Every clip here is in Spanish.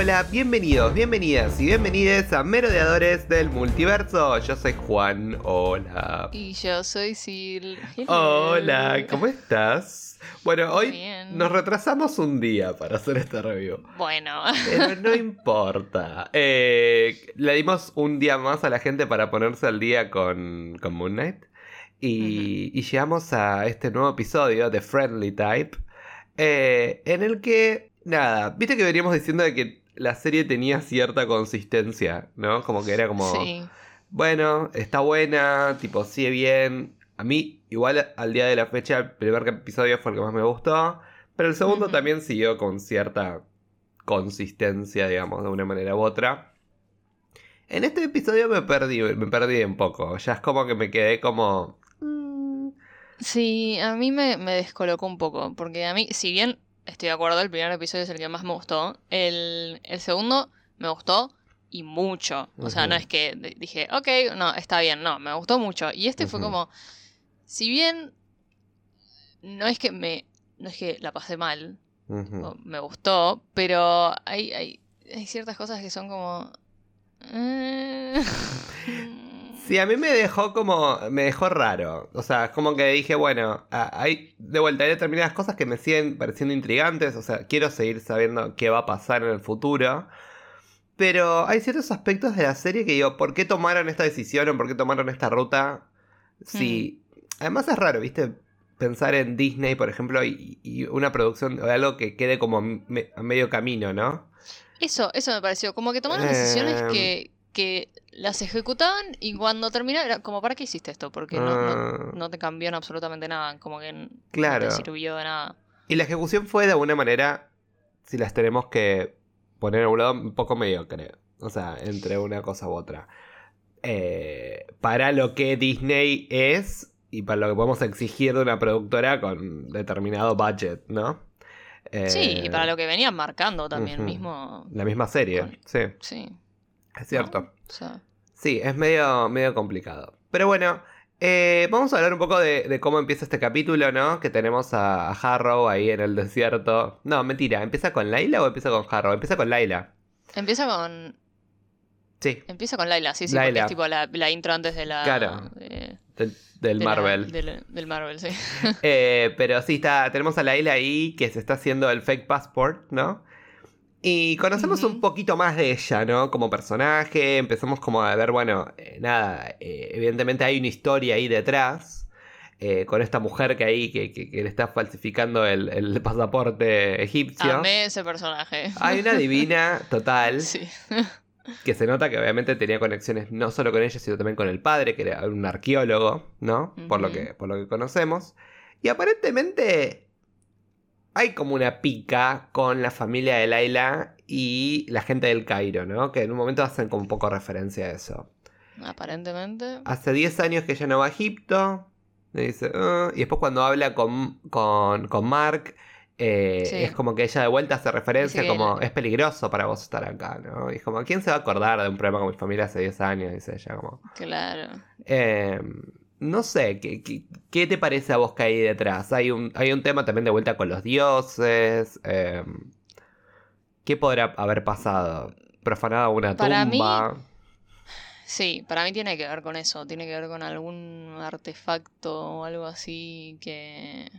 Hola, bienvenidos, bienvenidas y bienvenides a Merodeadores del Multiverso. Yo soy Juan, hola. Y yo soy Sil. Hola, ¿cómo estás? Bueno, hoy Bien. nos retrasamos un día para hacer este review. Bueno, Pero no importa. Eh, le dimos un día más a la gente para ponerse al día con, con Moon Knight. Y, y llegamos a este nuevo episodio de Friendly Type. eh, en el que, nada, viste que veníamos diciendo de que la serie tenía cierta consistencia, ¿no? Como que era como, sí. bueno, está buena, tipo, sigue bien. A mí, igual al día de la fecha, el primer episodio fue el que más me gustó. Pero el segundo también siguió con cierta consistencia, digamos, de una manera u otra. En este episodio me perdí, me perdí un poco. Ya es como que me quedé como. mm, Sí, a mí me, me descolocó un poco, porque a mí, si bien estoy de acuerdo, el primer episodio es el que más me gustó, el, el segundo me gustó y mucho. O sea, no es que dije, ok, no, está bien, no, me gustó mucho. Y este fue como, si bien no es que me, no es que la pasé mal, me gustó, pero hay, hay, hay ciertas cosas que son como... eh, Sí, a mí me dejó como. Me dejó raro. O sea, es como que dije, bueno, hay de vuelta hay determinadas cosas que me siguen pareciendo intrigantes. O sea, quiero seguir sabiendo qué va a pasar en el futuro. Pero hay ciertos aspectos de la serie que digo, ¿por qué tomaron esta decisión o por qué tomaron esta ruta? Sí. Además es raro, ¿viste? Pensar en Disney, por ejemplo, y, y una producción o algo que quede como me- a medio camino, ¿no? Eso, eso me pareció. Como que tomaron decisiones Em. que, que las ejecutaban y cuando terminaron era como, ¿para qué hiciste esto? Porque no, no, Ah. no te cambió en absolutamente nada. Como que Claro. no te sirvió de nada. Y la ejecución fue de alguna manera, si las tenemos que poner a un lado, un poco mediocre. O sea, entre una cosa u otra. Eh, para lo que Disney es y para lo que podemos exigir de una productora con determinado budget, ¿no? Sí, y Eh, para lo que venían marcando también mismo. La misma serie, Con- sí, Sí. es cierto. ¿no? O sea, Sí, es medio, medio complicado. Pero bueno, eh, vamos a hablar un poco de, de cómo empieza este capítulo, ¿no? Que tenemos a, a Harrow ahí en el desierto. No, mentira, ¿empieza con Layla o empieza con Harrow? Empieza con Layla. empieza con. Sí, Empieza con Laila, sí, sí, Layla. porque es tipo la, la intro antes de la. Claro. de- del, del de la- Marvel. del, del Marvel, sí. Eh, pero sí, está, tenemos a Layla ahí que se está haciendo el fake passport, ¿no? Y conocemos un poquito más de ella, ¿no? Como personaje, empezamos como a ver, bueno, eh, nada, eh, evidentemente hay una historia ahí detrás, eh, con esta mujer que ahí, que, que- que le está falsificando el, el pasaporte egipcio. Amé ese personaje. Hay una divina total, Sí. que se nota que obviamente tenía conexiones no solo con ella, sino también con el padre, que era un arqueólogo, ¿no? Por, lo que, por lo que conocemos. Y aparentemente hay como una pica con la familia de Laila y la gente del Cairo, ¿no? Que en un momento hacen como un poco referencia a eso. Aparentemente. Hace 10 años que ella no va a Egipto. Le dice, "Ah", y después cuando habla con, con, con Mark, eh, Sí. es como que ella de vuelta hace referencia como, es peligroso para vos estar acá, ¿no? Y es como, ¿quién se va a acordar de un problema con mi familia hace 10 años? Dice ella, como... Claro. Eh, no sé, ¿qué, qué, qué te parece a vos que hay detrás? Hay un, hay un tema también de vuelta con los dioses. eh, ¿Qué podrá haber pasado? ¿Profanada una Para mí- tumba? Sí, para mí tiene que ver con eso. Tiene que ver con algún artefacto o algo así que.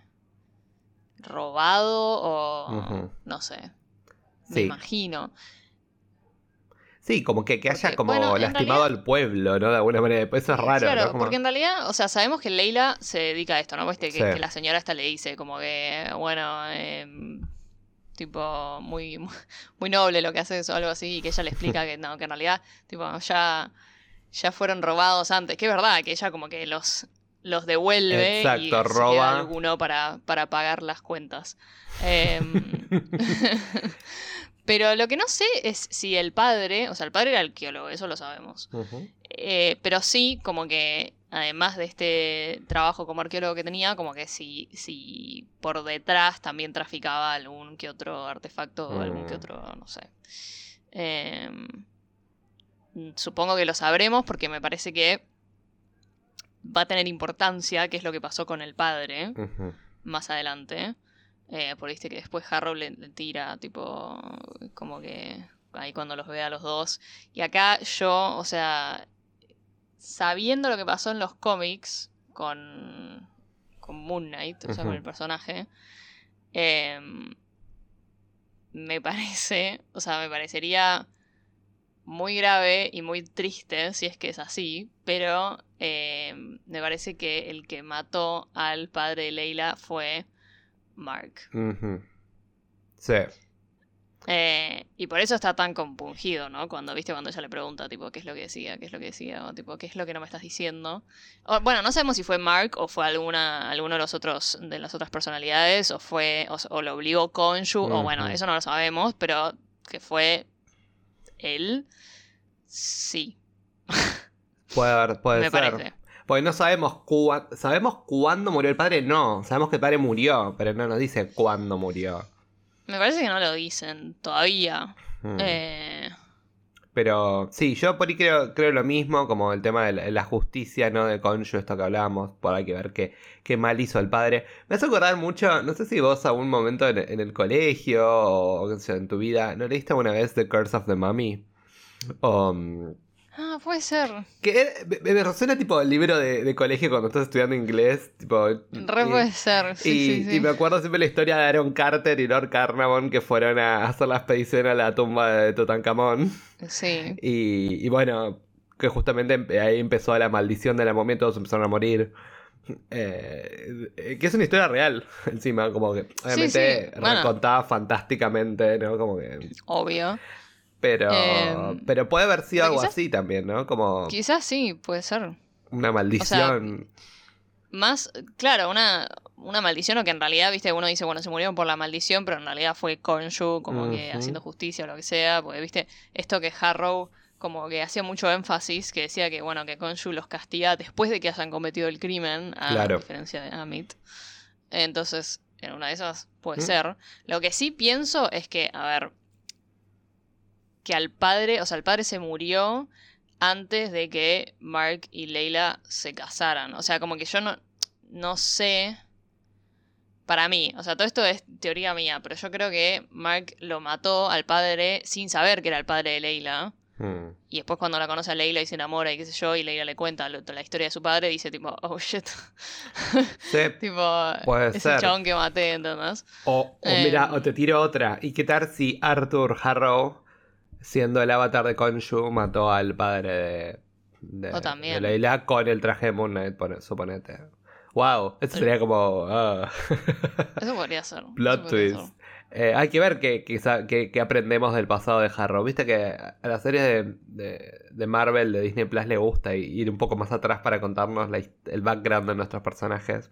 robado o. No sé. Me Sí. imagino. Sí, como que, que haya Porque, como bueno, lastimado realidad- al pueblo, ¿no? De alguna manera. Eso es raro, claro, ¿no? Como- porque en realidad, o sea, sabemos que Leila se dedica a esto, ¿no? Viste que, Sí. que la señora esta le dice como que, bueno, em, tipo, muy, muy noble lo que haces o algo así, y que ella le explica que no, que en realidad, tipo, ya, ya fueron robados antes, que es verdad, que ella como que los, los devuelve y Exacto, se roba. queda alguno para, para pagar las cuentas. Em, pero lo que no sé es si el padre, o sea, el padre era arqueólogo, eso lo sabemos. Eh, pero sí, como que además de este trabajo como arqueólogo que tenía, como que si, si por detrás también traficaba algún que otro artefacto o algún que Mm. otro, no sé. Em, supongo que lo sabremos porque me parece que va a tener importancia qué es lo que pasó con el padre más adelante. Eh, por viste que después Harrow le, le tira, tipo, como que ahí cuando los ve a los dos. Y acá yo, o sea, sabiendo lo que pasó en los cómics con, con Moon Knight, o sea, con el personaje, em, me parece, o sea, me parecería muy grave y muy triste si es que es así, pero em, me parece que el que mató al padre de Leila fue Mark. Sí. Eh, y por eso está tan compungido, ¿no? Cuando, viste, cuando ella le pregunta, tipo, ¿qué es lo que decía? ¿Qué es lo que decía? O, tipo, ¿qué es lo que no me estás diciendo? O, bueno, no sabemos si fue Mark o fue alguna, alguno de los otros, de las otras personalidades, o fue, o, o lo obligó Konshu, o bueno, eso no lo sabemos, pero que fue él, sí, Puede, haber- puede me ser. parece. Porque no sabemos cua- sabemos cuándo murió el padre, no. Sabemos que el padre murió, pero no nos dice cuándo murió. Me parece que no lo dicen todavía. Mm. Eh, Pero sí, yo por ahí creo, creo lo mismo, como el tema de la, justicia, ¿no? De Conju, esto que hablábamos, por hay que ver qué, qué mal hizo el padre. Me hace acordar mucho, no sé si vos a un momento en, en el colegio o en tu vida, ¿no leíste alguna vez The Curse of the Mummy? O, mm, Ah, puede ser. que me, me resuena tipo el libro de, de colegio cuando estás estudiando inglés, tipo... Re y- puede ser. Sí, y, sí, sí. y me acuerdo siempre la historia de Aaron Carter y Lord Carnarvon que fueron a hacer la expedición a la tumba de Tutankamón. Sí. Y, y bueno, que justamente ahí empezó la maldición de la momia todos empezaron a morir. Eh, que es una historia real, encima, como que obviamente sí, bueno. fantásticamente, ¿no? Como que. Obvio. Pero. Em, pero puede haber sido algo quizás- así también, ¿no? Como Quizás sí, puede ser. una maldición. Más, claro, una, una maldición o que en realidad, viste, uno dice, bueno, se murieron por la maldición, pero en realidad fue Konshu como que haciendo justicia o lo que sea, porque, viste, esto que Harrow como que hacía mucho énfasis, que decía que, bueno, que Konshu los castiga después de que hayan cometido el crimen, a Claro. diferencia de Amit. Entonces, en una de esas puede Mm. ser. Lo que sí pienso es que, a ver, que al padre, o sea, el padre se murió antes de que Mark y Leila se casaran. O sea, como que yo no, no sé. Para mí, o sea, todo esto es teoría mía, pero yo creo que Mark lo mató al padre sin saber que era el padre de Leila. Mm. Y después cuando la conoce a Leila y se enamora y qué sé yo, y Leila le cuenta lo- la historia de su padre, dice tipo, oh shit. Sí. tipo, Puede ese ser. chabón que maté, ¿entendés? O, o Em. mira, o te tiro otra. ¿Y qué tal si Arthur Harrow, siendo el avatar de Konshu, mató al padre de, de, O también. de Leila con el traje de Moon Knight, pone- suponete? Wow, eso sería como. ah. Eso podría ser. Plot podría twist. ser. Eh, hay que ver qué qué- qué aprendemos del pasado de Harrow. Viste que a la serie de, de- de Marvel, de Disney Plus, le gusta ir un poco más atrás para contarnos la el background de nuestros personajes.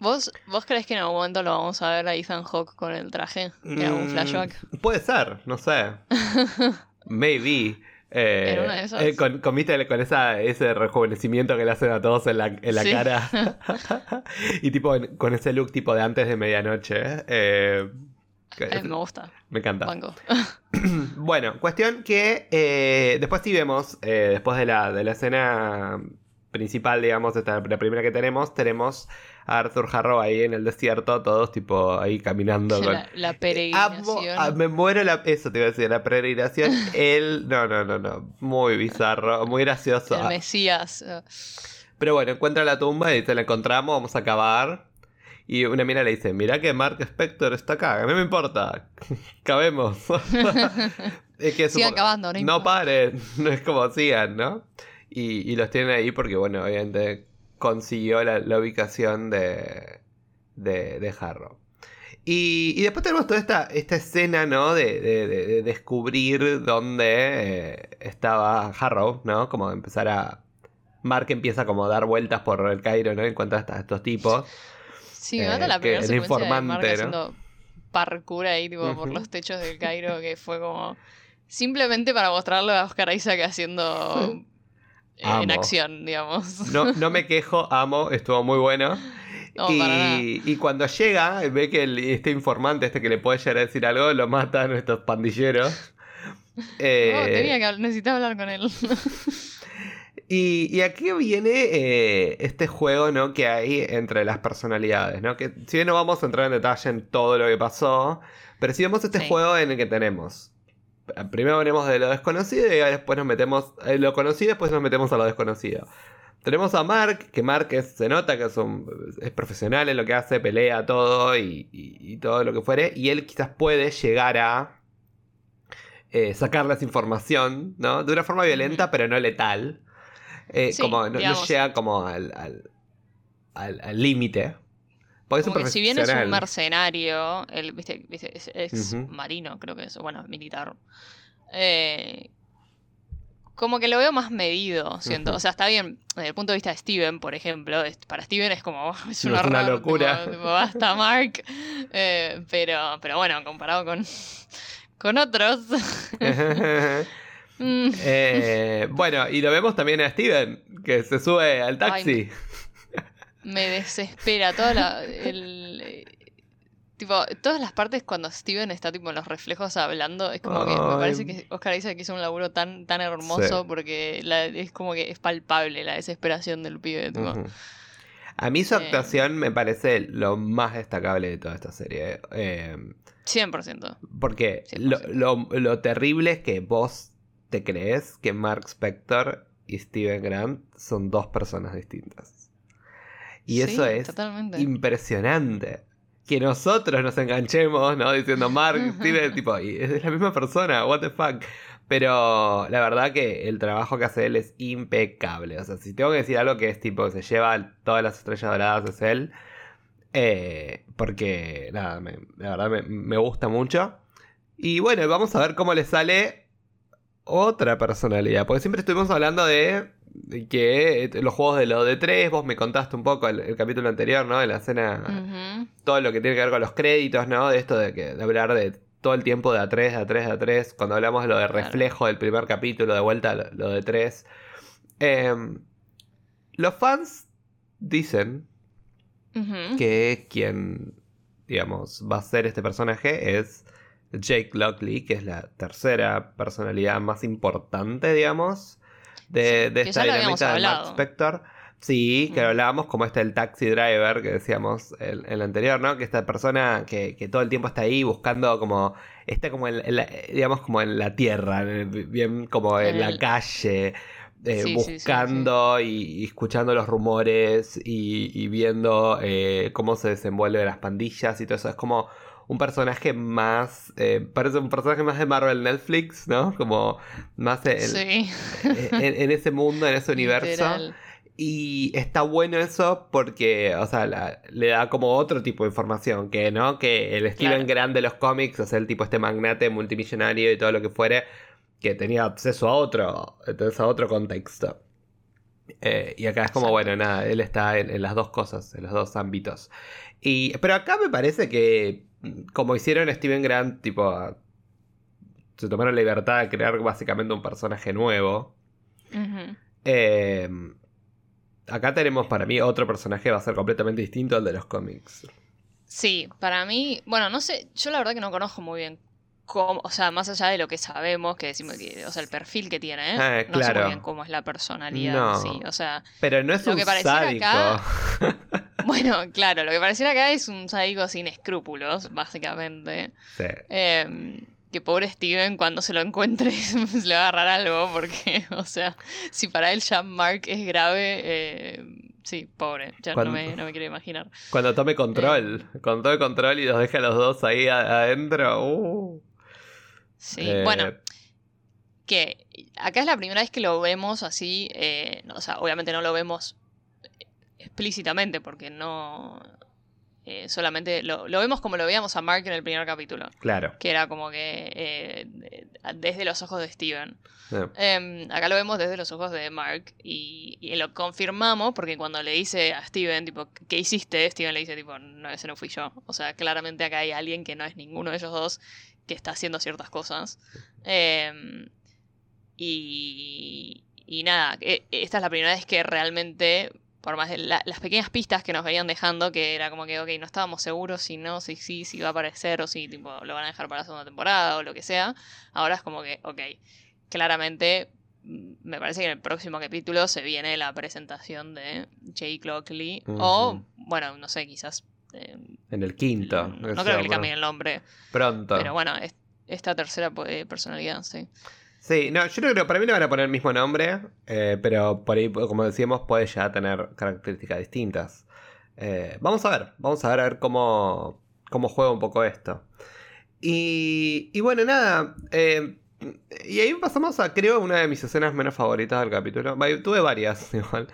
¿Vos, ¿Vos crees que en algún momento lo vamos a ver a Ethan Hawke con el traje? ¿En algún Mm, flashback? Puede ser, no sé. Maybe. Eh, En una de esas. eh, con, con, esa, ese rejuvenecimiento que le hacen a todos en la, en la Sí. cara. y tipo con ese look tipo de antes de medianoche. eh, me gusta. me encanta. Banco. Bueno, cuestión que eh, después sí vemos, eh, después de la, de la escena principal, digamos, esta, la primera que tenemos, tenemos a Arthur Harrow ahí en el desierto, todos tipo ahí caminando con... La, la Amo- peregrinación. me muero la... Eso te iba a decir, la peregrinación. Él... No, no, no, no. Muy bizarro, muy gracioso. el Mesías. eh, Pero bueno, encuentra la tumba y dice, la encontramos, vamos a acabar. Y una mina le dice, mira que Mark Spector está acá, a mí me importa. Cabemos. es que Sigan cavando, no No paren, no es como sigan, ¿no? Y, y los tienen ahí porque, bueno, obviamente consiguió la, la ubicación de, de, de Harrow. Y, y después tenemos toda esta, esta escena, ¿no? De, de- de- de descubrir dónde eh, estaba Harrow, ¿no? Como empezar a... Mark empieza como a dar vueltas por el Cairo, ¿no? Encuentra a estos tipos. Sí, me Eh, la que primera el secuencia de Mark informante, ¿no? haciendo parkour ahí, tipo, por los techos del Cairo, que fue como... Simplemente para mostrarle a Oscar Isaac haciendo... eh, en acción, digamos. No, no me quejo, amo, estuvo muy bueno. No, y, y cuando llega, ve que el- este informante, este que le puede llegar a decir algo, lo matan estos pandilleros. Eh, No, tenía que hablar- necesitaba hablar con él. Y, y aquí viene eh, este juego, ¿no? Que hay entre las personalidades, ¿no? Que si bien no vamos a entrar en detalle en todo lo que pasó, pero si vemos este Sí. juego en el que tenemos. Primero venimos de lo desconocido y después nos metemos. En lo conocido, después nos metemos a lo desconocido. Tenemos a Mark, que Mark es- se nota que es, un, es profesional en lo que hace, pelea todo y, y- y todo lo que fuere. Y él quizás puede llegar a eh, sacarles información, ¿no? De una forma violenta, pero no letal. Eh, Sí, como no- llega como al al- al- al límite. Porque si bien es un mercenario, él, viste, viste, es marino, creo que es, bueno, militar. Eh, como que lo veo más medido, siento. O sea, está bien, desde el punto de vista de Steven, por ejemplo, es- para Steven es como, es No, un es una locura. tipo, tipo, basta, Mark. Eh, pero, pero bueno, comparado con, con otros. mm, Eh, bueno, y lo vemos también a Steven, que se sube al taxi. Me desespera toda la. el, tipo, todas las partes cuando Steven está tipo en los reflejos hablando, es como que me parece que Oscar dice que hizo un laburo tan, tan hermoso Sí. porque la- es como que es palpable la desesperación del pibe. tipo. Ujú. A mí su Eh. actuación me parece lo más destacable de toda esta serie. Eh, 100%. porque lo, lo- lo terrible es que vos te crees que Mark Spector y Steven Grant son dos personas distintas. Y eso Sí, es Totalmente. impresionante. Que nosotros nos enganchemos, ¿no? Diciendo Mark, Steven, tipo, y es la misma persona, what the fuck. Pero la verdad que el trabajo que hace él es impecable. O sea, si tengo que decir algo que es tipo, que se lleva todas las estrellas doradas, es él. Eh, porque, nada, me- la verdad me, me gusta mucho. Y bueno, vamos a ver cómo le sale otra personalidad. Porque siempre estuvimos hablando de que eh, los juegos de lo de tres, vos me contaste un poco el, el capítulo anterior, ¿no? En la escena, todo lo que tiene que ver con los créditos, ¿no? De esto de, que, de hablar de todo el tiempo de A3, de A3, de A3. Cuando hablamos de lo de Claro. reflejo del primer capítulo, de vuelta lo, lo de 3. los fans dicen que quien, digamos, va a ser este personaje es Jake Lockley, que es la tercera personalidad más importante, digamos, de, Sí, de esta dinamita de hablado. Spector. Sí, que Mm. lo hablábamos como este el taxi driver que decíamos en el, anterior, ¿no? Que esta persona que, que todo el tiempo está ahí buscando como, está como en, en la- digamos como en la tierra, en el- bien como en la el- calle, eh, Sí, sí, sí, sí. buscando Y, y escuchando los rumores y, y viendo eh, cómo se desenvuelven las pandillas y todo eso. Es como un personaje más, eh, parece un personaje más de Marvel Netflix, ¿no? Como más en, Sí. en- en ese mundo, en ese universo. Literal. Y está bueno eso porque, o sea, la- le da como otro tipo de información, que no, que el Steven Claro. Grant de los cómics, o sea, el tipo este magnate multimillonario y todo lo que fuere, que tenía acceso a otro, entonces a otro contexto. Eh, y acá es como, bueno, nada, él está en, en las dos cosas, en los dos ámbitos. Y, pero acá me parece que, como hicieron Steven Grant, tipo, se tomaron la libertad de crear básicamente un personaje nuevo. Eh, acá tenemos para mí otro personaje que va a ser completamente distinto al de los cómics. Sí, para mí, bueno, no sé, yo la verdad que no conozco muy bien cómo, o sea, más allá de lo que sabemos, que decimos que, o sea, el perfil que tiene, ¿eh? Ah, no sé muy bien cómo es la personalidad, No. sí, o sea, Pero no es Lo un que pareciera sádico. acá- bueno, claro, lo que pareciera acá es un sádico sin escrúpulos, básicamente. Sí. Eh, que pobre Steven cuando se lo encuentre se le va a agarrar algo porque, o sea, si para él ya Mark es grave, eh, sí, pobre, ya Cuando- no me, no me quiero imaginar. Cuando tome control. Cuando tome control y los deja a los dos ahí adentro. uh. Sí, Eh, bueno, que acá es la primera vez que lo vemos así, eh, o sea, obviamente no lo vemos explícitamente porque no... eh, solamente lo, lo vemos como lo veíamos a Mark en el primer capítulo, Claro. que era como que eh, de- desde los ojos de Steven. Em, acá lo vemos desde los ojos de Mark y, y lo confirmamos porque cuando le dice a Steven, tipo, ¿qué hiciste? Steven le dice, tipo, no, ese no fui yo. O sea, claramente acá hay alguien que no es ninguno de ellos dos que está haciendo ciertas cosas. Em, y, y nada, e- esta es la primera vez que realmente, por más de la- las pequeñas pistas que nos venían dejando, que era como que, ok, no estábamos seguros si no, si sí, si va a aparecer o si tipo, lo van a dejar para la segunda temporada o lo que sea, ahora es como que, ok, claramente mm, me parece que en el próximo capítulo se viene la presentación de Jake Lockley. O, bueno, no sé, quizás. Eh, en el quinto. No, creo que le cambien el nombre. Pronto. Pero bueno, esta tercera personalidad, sí. Sí, no, yo creo que para mí le van a poner el mismo nombre, eh, pero por ahí, como decíamos, puede ya tener características distintas. Eh, vamos a ver, vamos a ver, a ver cómo, cómo juega un poco esto. Y, y bueno, nada, eh, y ahí pasamos a, creo, una de mis escenas menos favoritas del capítulo. Tuve varias, igual.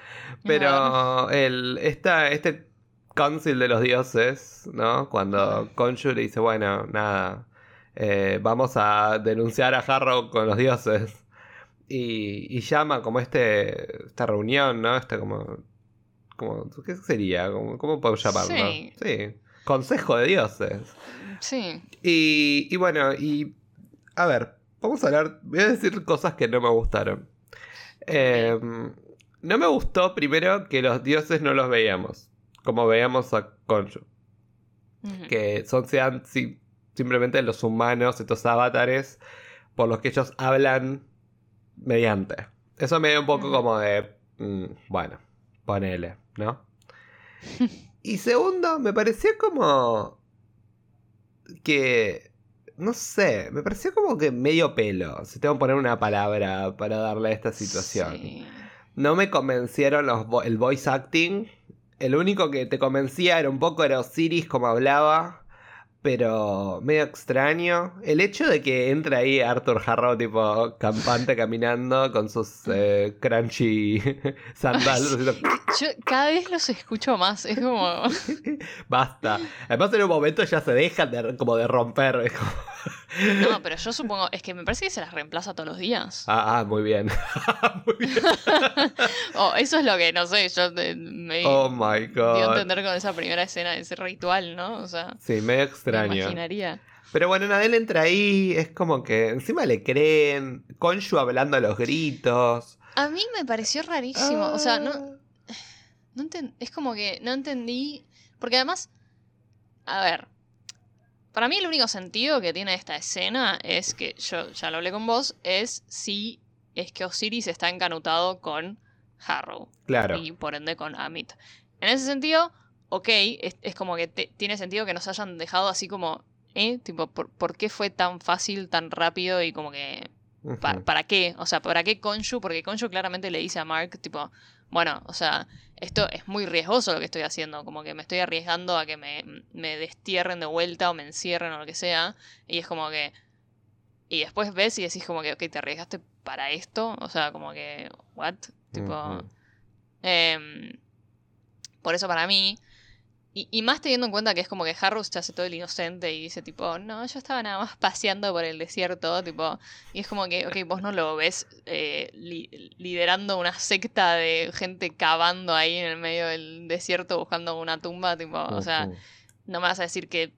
Pero el, esta, este council de los dioses, ¿no? Cuando Conju le dice, bueno, nada, eh, vamos a denunciar a Harrow con los dioses. Y, llama como este esta reunión, ¿no? Este como... como ¿Qué sería? ¿Cómo, cómo podemos llamarlo? Sí. Consejo de dioses. Sí. Y, y bueno, y... A ver, vamos a hablar... Voy a decir cosas que no me gustaron. Em, no me gustó primero que los dioses no los veíamos. Como veíamos a Conju. Que son sean simplemente los humanos, estos avatares, por los que ellos hablan mediante. Eso me dio un poco como de, mm, bueno, ponele, ¿no? y segundo, me pareció como que, no sé, me pareció como que medio pelo, si tengo que poner una palabra para darle a esta situación. No me convencieron los el voice acting. El único que te convencía era un poco era Osiris como hablaba pero medio extraño. El hecho de que entre ahí Arthur Harrow, tipo campante, caminando con sus eh, crunchy sandals. Yo cada vez los escucho más, es como. Basta. Además, en un momento ya se dejan de, como de romper. No, pero yo supongo, es que me parece que se las reemplaza todos los días. Ah, ah muy bien. muy bien. oh, eso es lo que, no sé, yo me oh my God. dio a entender con esa primera escena, ese ritual, ¿no? O sea, sí, medio extraño. Imaginaría. Pero bueno, Nadel entra ahí, es como que encima le creen, Conju hablando a los gritos. A mí me pareció rarísimo, o sea, no, ah. no es como que no entendí, porque además, a ver, para mí el único sentido que tiene esta escena es que, yo ya lo hablé con vos, es si es que Osiris está encanutado con Harrow. Claro. Y por ende con Amit. En ese sentido, ok, es, como que tiene sentido que nos hayan dejado así como, ¿eh? Tipo, ¿por, qué fue tan fácil, tan rápido y como que... ¿Para qué? O sea, ¿para qué Konshu? Porque Konshu claramente le dice a Mark, tipo, bueno, o sea, esto es muy riesgoso lo que estoy haciendo, como que me estoy arriesgando a que me, me destierren de vuelta o me encierren o lo que sea, y es como que... Y después ves y decís como que, ok, te arriesgaste para esto, o sea, como que, what? Tipo... Em, por eso para mí, y, más teniendo en cuenta que es como que Harrow se hace todo el inocente y dice tipo, no, yo estaba nada más paseando por el desierto, tipo, y es como que, ok, vos no lo ves eh, liderando una secta de gente cavando ahí en el medio del desierto buscando una tumba, tipo, o sea, no me vas a decir que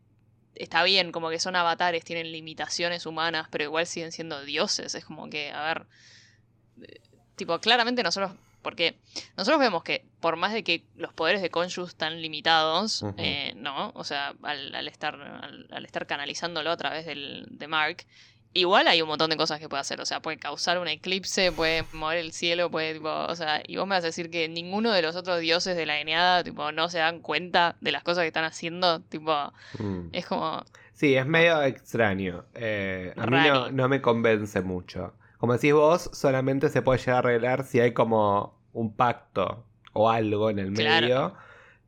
está bien, como que son avatares, tienen limitaciones humanas, pero igual siguen siendo dioses, es como que, a ver, eh, tipo, claramente nosotros porque nosotros vemos que por más de que los poderes de Conju están limitados, eh, ¿no? O sea, al, estar, al, estar canalizándolo a través del, de Mark, igual hay un montón de cosas que puede hacer. O sea, puede causar un eclipse, puede mover el cielo, puede, tipo, o sea, y vos me vas a decir que ninguno de los otros dioses de la Eneada, tipo, no se dan cuenta de las cosas que están haciendo, tipo, mm. es como... Sí, es medio extraño. Eh, a mí no, no, me convence mucho. Como decís vos, solamente se puede llegar a arreglar si hay como un pacto o algo en el medio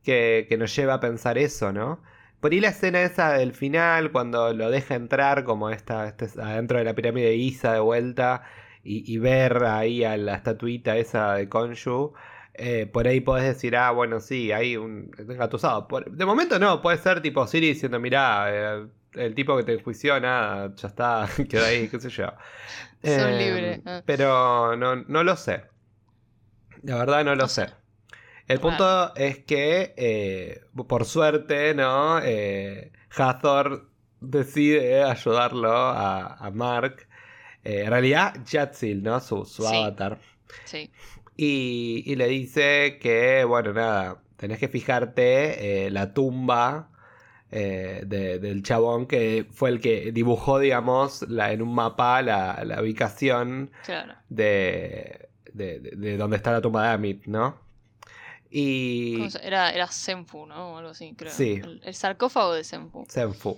que, nos lleva a pensar eso, ¿no? Por ahí la escena esa del final, cuando lo deja entrar como esta, este, adentro de la pirámide de Isa de vuelta y, ver ahí a la estatuita esa de Konshu, eh, por ahí podés decir, ah, bueno, sí, hay un engatusado. de momento no, puede ser tipo Siri diciendo, mirá, eh, el tipo que te enjuició, nada, ya está, quedó ahí, qué sé yo. Son libres. Ah. Pero no, no lo sé. La verdad no lo sé. El punto es que, eh, por suerte, ¿no? Eh, Hathor decide ayudarlo a, Mark. Eh, en realidad, Jatsil, ¿no? Su, avatar. Sí. Y, le dice que, bueno, nada, tenés que fijarte la tumba eh, de- del chabón que fue el que dibujó, digamos, la, en un mapa la, la ubicación Claro. de, de, de- de donde está la tumba de Amit, ¿no? Y... ¿Cómo se- Era, era Senfu, ¿no? O algo así, creo. Sí. El, el sarcófago de Senfu. Senfu.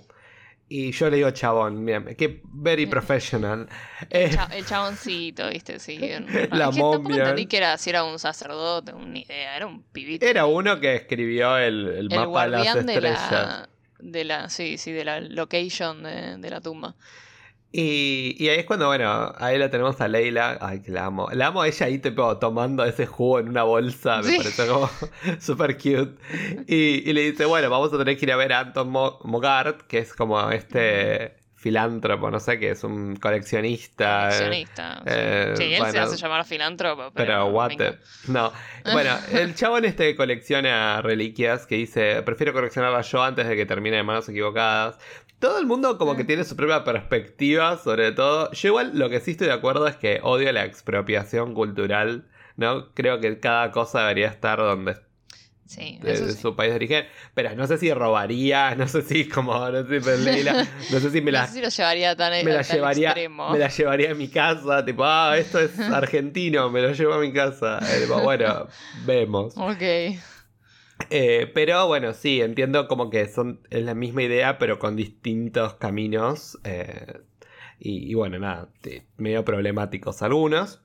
Y yo le digo chabón, mira, que very professional. El, Eh, el chaboncito, ¿viste? Sí. No, La es que tampoco momia. entendí que era, si era un sacerdote, una idea. Era un pibito. era uno que escribió el, mapa de las de estrellas. la, de la. Sí, sí, de la location de, de la tumba. Y, y ahí es cuando, bueno, ahí la tenemos a Leila. Ay, que la amo. La amo a ella ahí, tipo, tomando ese jugo en una bolsa. Me Sí. parece como súper cute. Y, y le dice, bueno, vamos a tener que ir a ver a Anton Mo- Mogart, que es como este filántropo, no sé, que es un coleccionista. eh, Coleccionista. sí. eh, sí, él se hace llamar filántropo. Pero, Pero what the- No. Bueno, el chabón este colecciona reliquias que dice, prefiero coleccionarlas yo antes de que termine de manos equivocadas. Todo el mundo como que tiene su propia perspectiva sobre todo. Yo igual lo que sí estoy de acuerdo es que odio la expropiación cultural, ¿no? Creo que cada cosa debería estar donde Sí, de, sí. su país de origen. Pero no sé si robaría, no sé si como, no sé, pero Leila, no sé si me no la sé si lo llevaría tan me la llevaría extremo. me la llevaría a mi casa tipo ah esto es argentino me lo llevo a mi casa Eh, tipo, bueno vemos Ok. Eh, pero bueno sí entiendo como que son es la misma idea pero con distintos caminos eh, y, bueno nada medio problemáticos algunos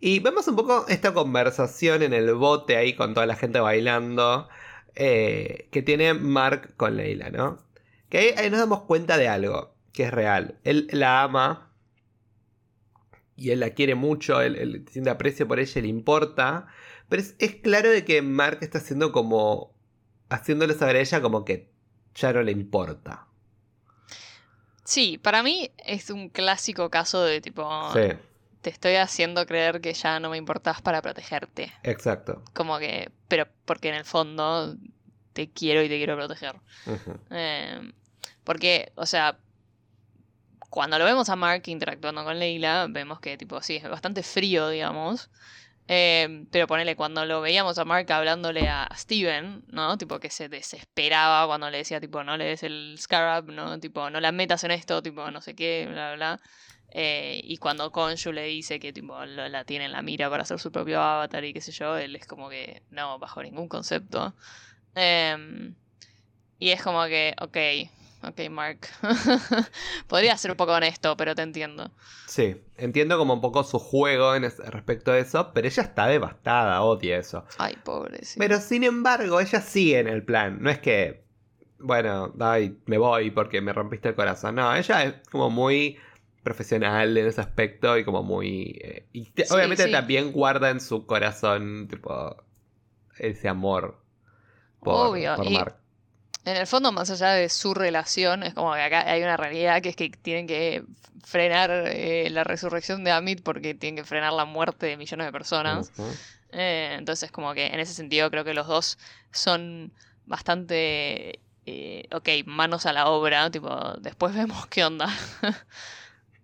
y vemos un poco esta conversación en el bote ahí con toda la gente bailando eh, que tiene Mark con Leila, ¿no? Que ahí, ahí nos damos cuenta de algo, que es real. Él la ama y él la quiere mucho, él, él siente aprecio por ella, le importa, pero es, es claro de que Mark está haciendo como, haciéndole saber a ella como que ya no le importa. Sí, para mí es un clásico caso de tipo. Sí, Te estoy haciendo creer que ya no me importás para protegerte. exacto. Como que. Pero porque en el fondo te quiero y te quiero proteger. Eh, porque, o sea. Cuando lo vemos a Mark interactuando con Leila, vemos que, tipo, sí, es bastante frío, digamos. Eh, pero ponele, cuando lo veíamos a Mark hablándole a Steven, ¿no? Tipo, que se desesperaba cuando le decía, tipo, no le des el Scarab, ¿no? Tipo, no la metas en esto, tipo, no sé qué, bla, bla. Eh, y cuando Konshu le dice que, tipo, la tiene en la mira para hacer su propio avatar y qué sé yo, él es como que, no, bajo ningún concepto. Em, y es como que, ok, ok, Mark. Podría ser un poco honesto, pero te entiendo. Sí, entiendo como un poco su juego en respecto a eso, pero ella está devastada, odia eso. Ay, pobre, sí. Pero sin embargo, ella sigue en el plan. No es que, bueno, ay, me voy porque me rompiste el corazón. No, ella es como muy profesional en ese aspecto y como muy... eh, y te- Sí, obviamente sí. también guarda en su corazón, tipo, ese amor por, Obvio, por y- Mark. En el fondo, más allá de su relación, es como que acá hay una realidad que es que tienen que frenar eh, la resurrección de Amit porque tienen que frenar la muerte de millones de personas. Eh, entonces, como que en ese sentido creo que los dos son bastante, eh, ok, manos a la obra, tipo, después vemos qué onda.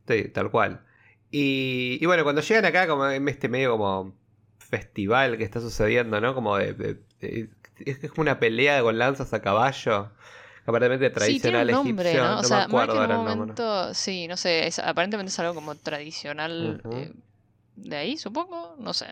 Sí, tal cual. Y, y bueno, cuando llegan acá, como en este medio como festival que está sucediendo, ¿no? Como de, de- de- es que es como una pelea con lanzas a caballo. Aparentemente Sí, tiene tradicional un nombre, egipcio. ¿no? No, O sea, me acuerdo ahora el nombre. sí, no sé, es- aparentemente es algo como tradicional eh, de ahí, supongo, no sé.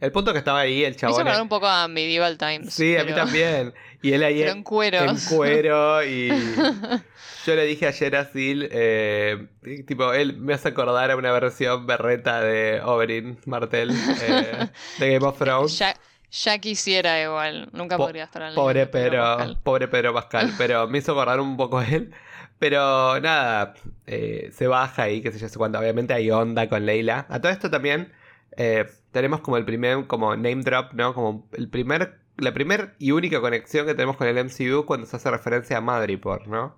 El punto que estaba ahí, el Me hizo chabón. acordar un poco a Medieval Times. Sí, a mí también. Y él ahí Pero en, cueros. en cuero y. Yo le dije ayer a Sil, eh, tipo, él me hace acordar a una versión berreta de Oberyn Martell eh, de Game of Thrones. ya, ya quisiera igual, nunca Po- podría estar al Pobre Pedro Pascal. pobre Pedro Pascal, pero me hizo acordar un poco él. Pero nada, eh, se baja ahí, qué sé yo, sé cuánto. Obviamente hay onda con Leila. A todo esto también eh, tenemos como el primer, como name drop, ¿no? Como el primer, la primer y única conexión que tenemos con el MCU cuando se hace referencia a Madripoor, ¿no?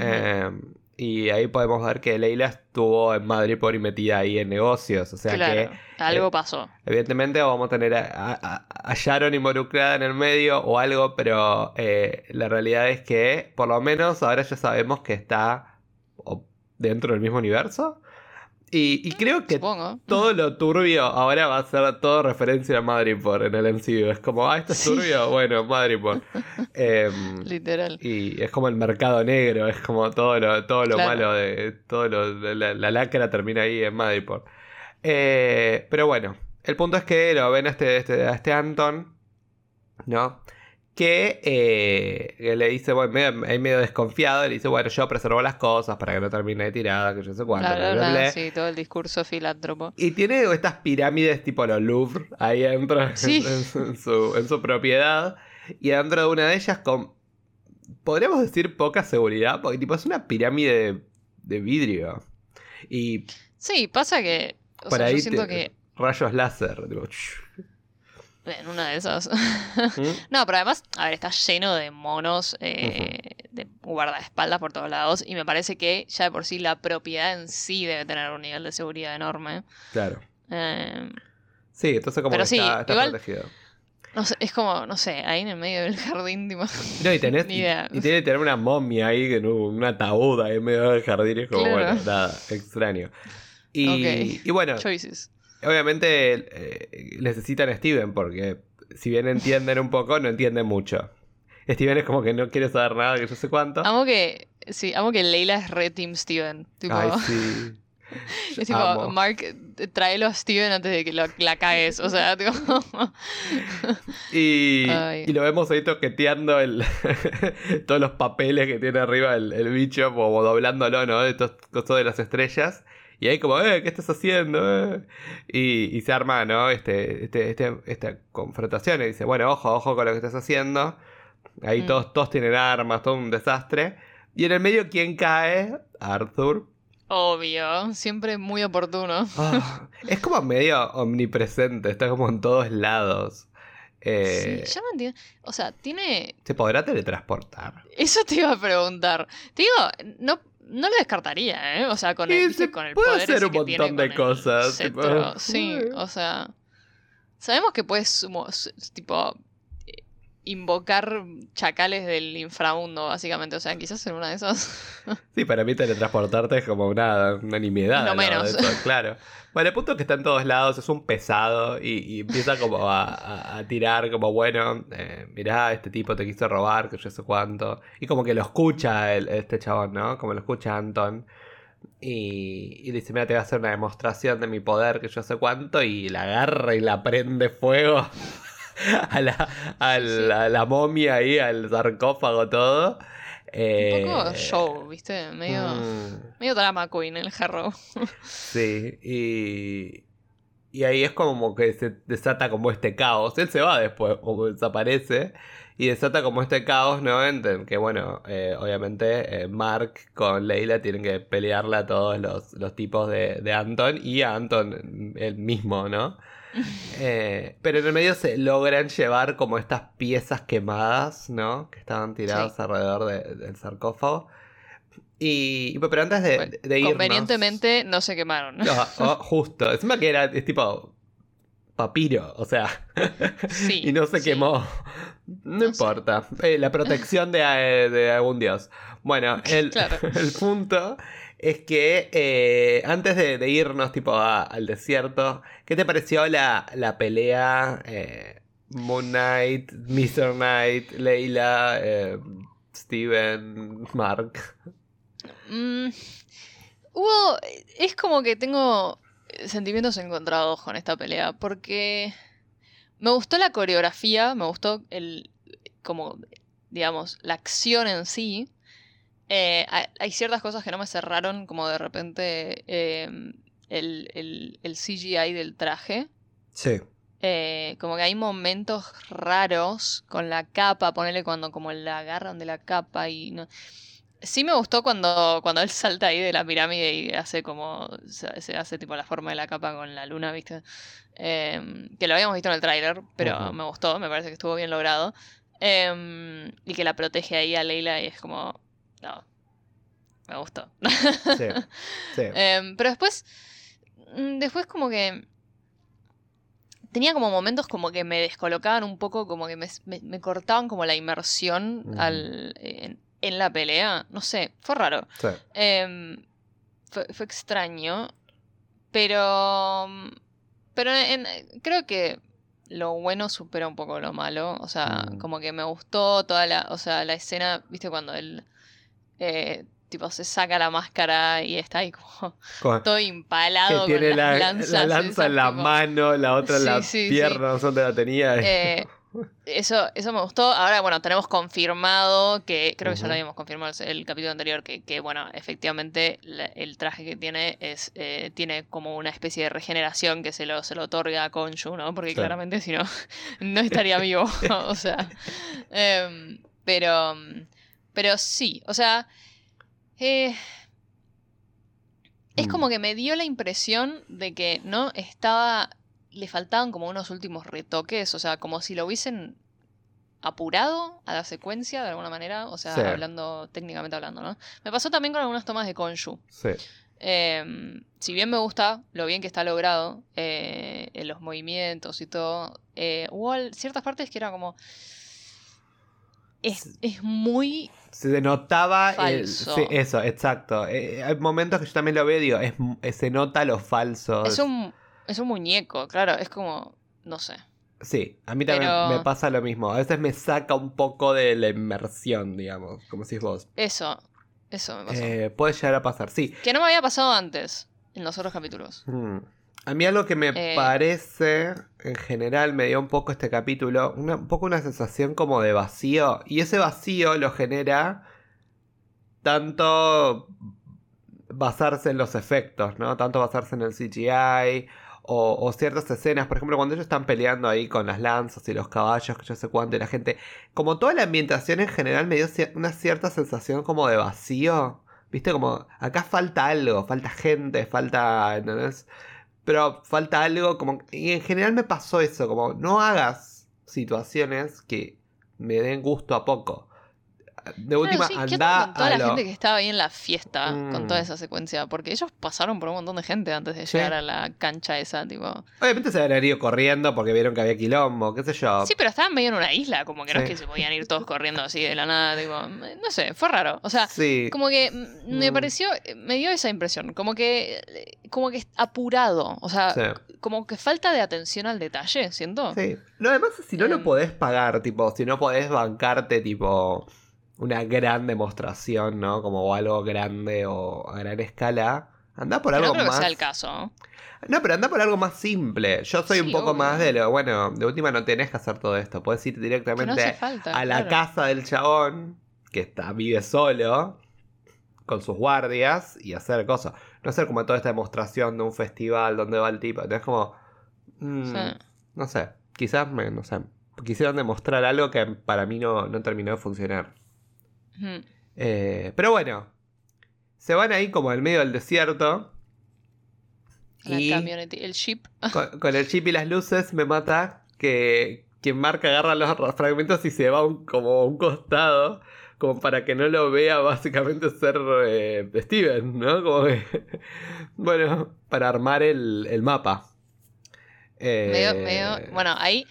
Eh, y ahí podemos ver que Leila estuvo en Madripoor y metida ahí en negocios. O sea claro, que algo eh, pasó. Evidentemente vamos a tener a, a- a Sharon involucrada en el medio o algo, pero eh, la realidad es que por lo menos ahora ya sabemos que está dentro del mismo universo Y, y creo que Supongo. todo lo turbio ahora va a ser todo referencia a Madripoor en el MCU. Es como, ah, esto es Sí. turbio, bueno, Madripoor. Em, Literal. y es como el mercado negro, es como todo lo, todo lo Claro. malo de. Todo lo, la, la lacra termina ahí en Madripoor. Eh, pero bueno, el punto es que lo ven a este, este, a este Anton, ¿no? Que, eh, que le dice, bueno, medio, ahí medio desconfiado, le dice, bueno, yo preservo las cosas para que no termine de tirada, que yo sé cuánto, Bla, bla. Sí, todo el discurso filántropo. Y tiene estas pirámides tipo los Louvre ahí adentro en- Sí. en, su- en su, en su propiedad. Y adentro de una de ellas con, podríamos decir, poca seguridad, porque tipo es una pirámide de, de vidrio. Y Sí, pasa que. O por sea, ahí yo siento te- que rayos láser. tipo, en una de esas. ¿Mm? no, pero además, a ver, está lleno de monos, eh, de guardaespaldas por todos lados. Y me parece que ya de por sí la propiedad en sí debe tener un nivel de seguridad enorme. Claro. Eh, Sí, entonces como que sí, está, está igual- protegido. no sé, es como, no sé, ahí en el medio del jardín, tipo. No, y tenés, Ni y, idea. y tiene que tener una momia ahí, en un, ataúd ahí en medio del jardín. Es como, Claro. bueno, nada, extraño. Y, y bueno, Choices. Obviamente eh, necesitan a Steven porque si bien entienden un poco, no entienden mucho. Steven es como que no quiere saber nada, que yo sé cuánto. Amo que. Sí, amo que Leila es re Team Steven. Tipo, Ay, sí. es tipo, amo. Mark, tráelo a Steven antes de que lo- la cagues. O sea, tipo. Y, lo vemos ahí toqueteando el, todos los papeles que tiene arriba el, el bicho, como doblándolo, ¿no? De cosas de las estrellas. Y ahí como, eh, ¿qué estás haciendo? eh?". Y, y se arma, ¿no? Este, este, este- esta confrontación. Y dice, bueno, ojo, ojo con lo que estás haciendo. Ahí Mm. todos, todos tienen armas, todo un desastre. Y en el medio, ¿quién cae? Arthur. Obvio, siempre muy oportuno. Ah, es como medio omnipresente, está como en todos lados. Eh, Sí, ya no entiendo. O sea, tiene. ¿Se podrá teletransportar? Eso te iba a preguntar. Te digo, no, no lo descartaría, ¿eh? O sea, con el, se con el puede poder hacer un tiene montón de cosas, tipo. Sí, o sea. Sabemos que puedes, tipo, invocar chacales del inframundo, básicamente. O sea, quizás en una de esas. Sí, para mí teletransportarte es como una, una nimiedad. No menos. eso, claro. Bueno, el punto es que está en todos lados, es un pesado y, y empieza como a, a- a tirar como, bueno, eh, mirá, este tipo te quiso robar, que yo sé cuánto. Y como que lo escucha el- este chabón, ¿no? Como lo escucha Anton. Y, y dice, mira, te voy a hacer una demostración de mi poder, que yo sé cuánto. Y la agarra y la prende fuego a la, al- a la momia ahí, al sarcófago, todo. Un poco Eh, show, ¿viste? Medio, mm. medio drama queen el jarro. Sí, y, y ahí es como que se desata como este caos. Él se va después, como desaparece, y desata como este caos, ¿no? En que, bueno, eh, obviamente eh, Mark con Leila tienen que pelearle a todos los, los tipos de, de Anton y a Anton él mismo, ¿no? Eh, pero en el medio se logran llevar como estas piezas quemadas, ¿no? Que estaban tiradas Sí. alrededor de- del sarcófago. Y, pero antes de, Bueno, de irnos... Convenientemente no se quemaron. No, oh, justo. Encima que era es tipo papiro, o sea, Sí, y no se sí. quemó. No, importa. Eh, la protección de, eh, de algún dios. Bueno, el, Claro. el punto es que eh, antes de, irnos tipo a- al desierto, ¿qué te pareció la, la pelea eh, Moon Knight, Mr. Knight, Leila, eh, Steven, Mark? Mm, hubo. Es como que tengo sentimientos encontrados con esta pelea. Porque me gustó la coreografía, me gustó el. como. digamos, la acción en sí. Eh, hay, ciertas cosas que no me cerraron, como de repente eh, el, el, el CGI del traje. Sí. Eh, como que hay momentos raros con la capa, ponerle cuando como la agarran de la capa y no. Sí me gustó cuando, cuando él salta ahí de la pirámide y hace como. Se, hace tipo la forma de la capa con la luna, ¿viste? Eh, que lo habíamos visto en el tráiler, pero me gustó, me parece que estuvo bien logrado. Eh, y que la protege ahí a Leila y es como. No. Me gustó. Sí. sí. Em, pero después, mm, después como que tenía como momentos como que me descolocaban un poco, como que me, me- me cortaban como la inmersión al, en, en la pelea. No sé, fue raro. sí. Em, fue, fue extraño. Pero. Pero en- creo que lo bueno supera un poco lo malo. O sea, Mm. como que me gustó toda la. O sea, la escena, viste, cuando él. Eh, tipo, se saca la máscara y está ahí como Con- todo empalado que tiene con las la, lanzas. la lanza en la tipo, mano, la otra en Sí, la sí, pierna, no sé dónde la tenía. Eh, eso, eso me gustó. Ahora, bueno, tenemos confirmado que, creo que ya lo habíamos confirmado el, el capítulo anterior, que, que, bueno, efectivamente la- el traje que tiene es eh, tiene como una especie de regeneración que se lo, se lo otorga a Konshu, ¿no? Porque Sí. claramente si no, no estaría vivo. o sea. em, pero. Pero sí, o sea. eh, es Mm. como que me dio la impresión de que no estaba. Le faltaban como unos últimos retoques. O sea, como si lo hubiesen apurado a la secuencia de alguna manera. O sea, Sí. hablando, técnicamente hablando, ¿no? Me pasó también con algunas tomas de Konshu. Sí. Eh, si bien me gusta lo bien que está logrado, eh, en los movimientos y todo, eh, hubo ciertas partes que era como. Es, es muy. Se notaba el- Falso. sí, eso, exacto. Eh, hay momentos que yo también lo veo y digo, es, eh, se nota lo falso. Es un, es un muñeco, claro, es como. No sé. Sí, a mí también Pero- me pasa lo mismo. A veces me saca un poco de la inmersión, digamos, como decís vos. Eso. Eso me pasó. Eh, puede llegar a pasar, sí. Que no me había pasado antes, en los otros capítulos. Mm. A mí algo que me Eh. parece, en general, me dio un poco este capítulo, una- un poco una sensación como de vacío. Y ese vacío lo genera tanto basarse en los efectos, ¿no? Tanto basarse en el CGI o, o ciertas escenas. Por ejemplo, cuando ellos están peleando ahí con las lanzas y los caballos, que yo sé cuánto, y la gente... Como toda la ambientación en general me dio una cierta sensación como de vacío. ¿Viste? Como acá falta algo, falta gente, falta... ¿entendés? Pero falta algo como... Y en general me pasó eso, como no hagas situaciones que me den gusto a poco. De última, Claro, sí, ¿qué onda anda con toda a la lo- gente que estaba ahí en la fiesta con Mm. toda esa secuencia? Porque ellos pasaron por un montón de gente antes de Sí. llegar a la cancha esa, tipo. Obviamente se habrán ido corriendo porque vieron que había quilombo, qué sé yo. Sí, pero estaban medio en una isla, como que no es que se podían ir todos corriendo así de la nada, tipo. No sé, fue raro. O sea, como que mm, me Mm. pareció, me dio esa impresión, como que, como que apurado, o sea, como que falta de atención al detalle, siento. Sí. Lo demás es si no lo Em. podés pagar, tipo, si no podés bancarte, tipo, una gran demostración, ¿no? Como algo grande o a gran escala. Anda por Que algo no creo más. que sea el caso. No, pero anda por algo más simple. Yo soy un poco obvio. más de lo, bueno, de última no tenés que hacer todo esto. Puedes ir no directamente falta. a la claro. casa del chabón, que está, vive solo, con sus guardias, y hacer cosas. No hacer como toda esta demostración de un festival donde va el tipo. Es como. mm, Sí. No sé. Quizás, me, no sé. Quisieron demostrar algo que para mí no, no terminó de funcionar. Eh, pero bueno. Se van ahí como al medio del desierto. La y camioneta, el jeep. con, con el chip y las luces me mata que, que Mark agarra los fragmentos y se va un- como a un costado. Como para que no lo vea básicamente ser eh, Steven, ¿no? Como que, bueno, para armar el, el mapa. Eh, Medio, medio. Bueno, ahí.